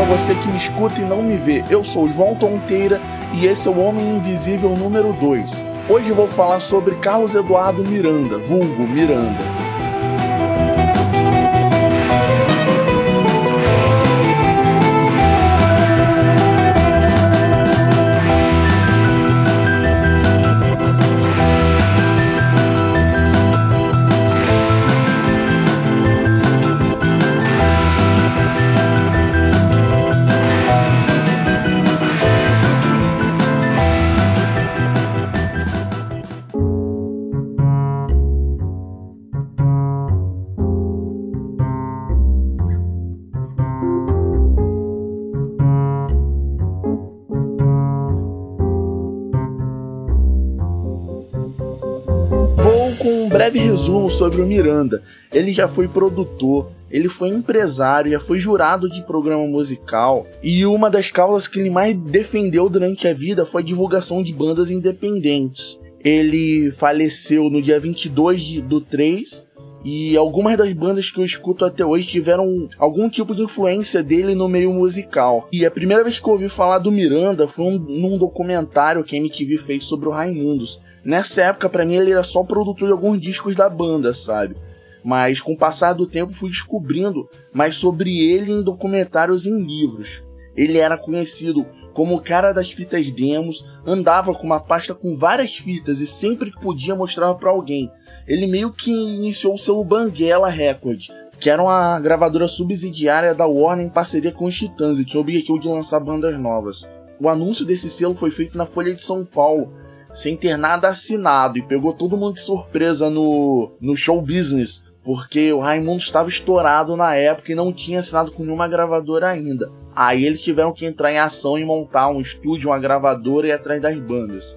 para você que me escuta e não me vê. Eu sou João Tonteira e esse é o Homem Invisível número 2. Hoje vou falar sobre Carlos Eduardo Miranda, vulgo Miranda. Breve resumo sobre o Miranda. Ele já foi produtor, ele foi empresário, já foi jurado de programa musical e uma das causas que ele mais defendeu durante a vida foi a divulgação de bandas independentes. Ele faleceu no dia 22 de, do 3 e algumas das bandas que eu escuto até hoje tiveram algum tipo de influência dele no meio musical. E a primeira vez que eu ouvi falar do Miranda foi um, num documentário que a MTV fez sobre o Raimundos. Nessa época, para mim, ele era só produtor de alguns discos da banda, sabe? Mas com o passar do tempo fui descobrindo mais sobre ele em documentários e em livros. Ele era conhecido como o cara das fitas demos, andava com uma pasta com várias fitas e sempre que podia mostrava para alguém. Ele meio que iniciou o selo Banguela Record, que era uma gravadora subsidiária da Warner em parceria com os Titãs e tinha o objetivo de lançar bandas novas. O anúncio desse selo foi feito na Folha de São Paulo sem ter nada assinado e pegou todo mundo de surpresa no, no show business, porque o Raimundo estava estourado na época e não tinha assinado com nenhuma gravadora ainda. Aí eles tiveram que entrar em ação e montar um estúdio, uma gravadora e atrás das bandas.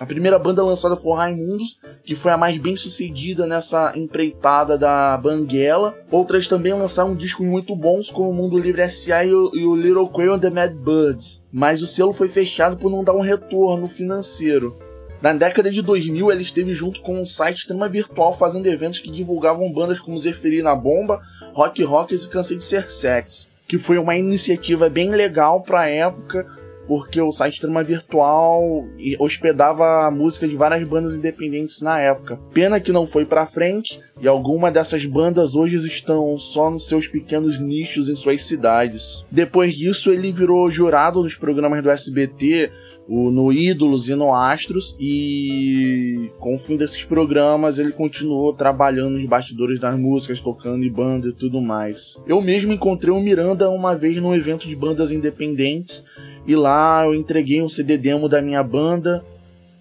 A primeira banda lançada foi Raimundos, que foi a mais bem sucedida nessa empreitada da Banguela. Outras também lançaram discos muito bons, como o Mundo Livre S.A. e o, Little Quail and the Mad Birds. Mas o selo foi fechado por não dar um retorno financeiro. Na década de 2000, ele esteve junto com um site Trama Virtual fazendo eventos que divulgavam bandas como Zeferina Bomba, Rock Rockers e Cansei de Ser Sex, que foi uma iniciativa bem legal para a época, porque o site Trama Virtual hospedava música de várias bandas independentes na época. Pena que não foi para frente e alguma dessas bandas hoje estão só nos seus pequenos nichos em suas cidades. Depois disso, ele virou jurado nos programas do SBT, no Ídolos e no Astros, e com o fim desses programas ele continuou trabalhando nos bastidores das músicas, tocando em banda e tudo mais. Eu mesmo encontrei o Miranda uma vez num evento de bandas independentes e lá eu entreguei um CD demo da minha banda.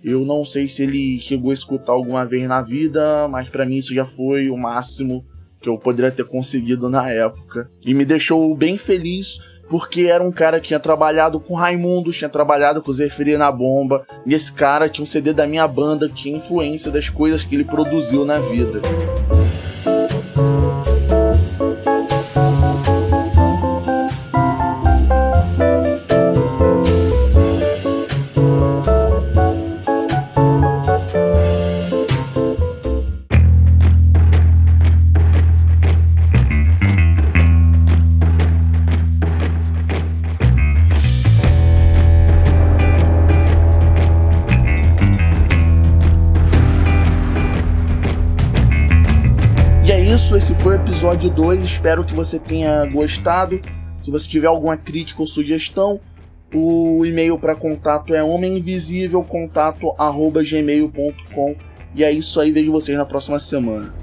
Eu não sei se ele chegou a escutar alguma vez na vida, mas para mim isso já foi o máximo que eu poderia ter conseguido na época. E me deixou bem feliz porque era um cara que tinha trabalhado com Raimundo, tinha trabalhado com Zeferia na Bomba, e esse cara tinha um CD da minha banda, tinha influência das coisas que ele produziu na vida. Isso, esse foi o episódio 2. Espero que você tenha gostado. Se você tiver alguma crítica ou sugestão, o e-mail para contato é homeminvisívelcontato@gmail.com. E é isso aí, vejo vocês na próxima semana.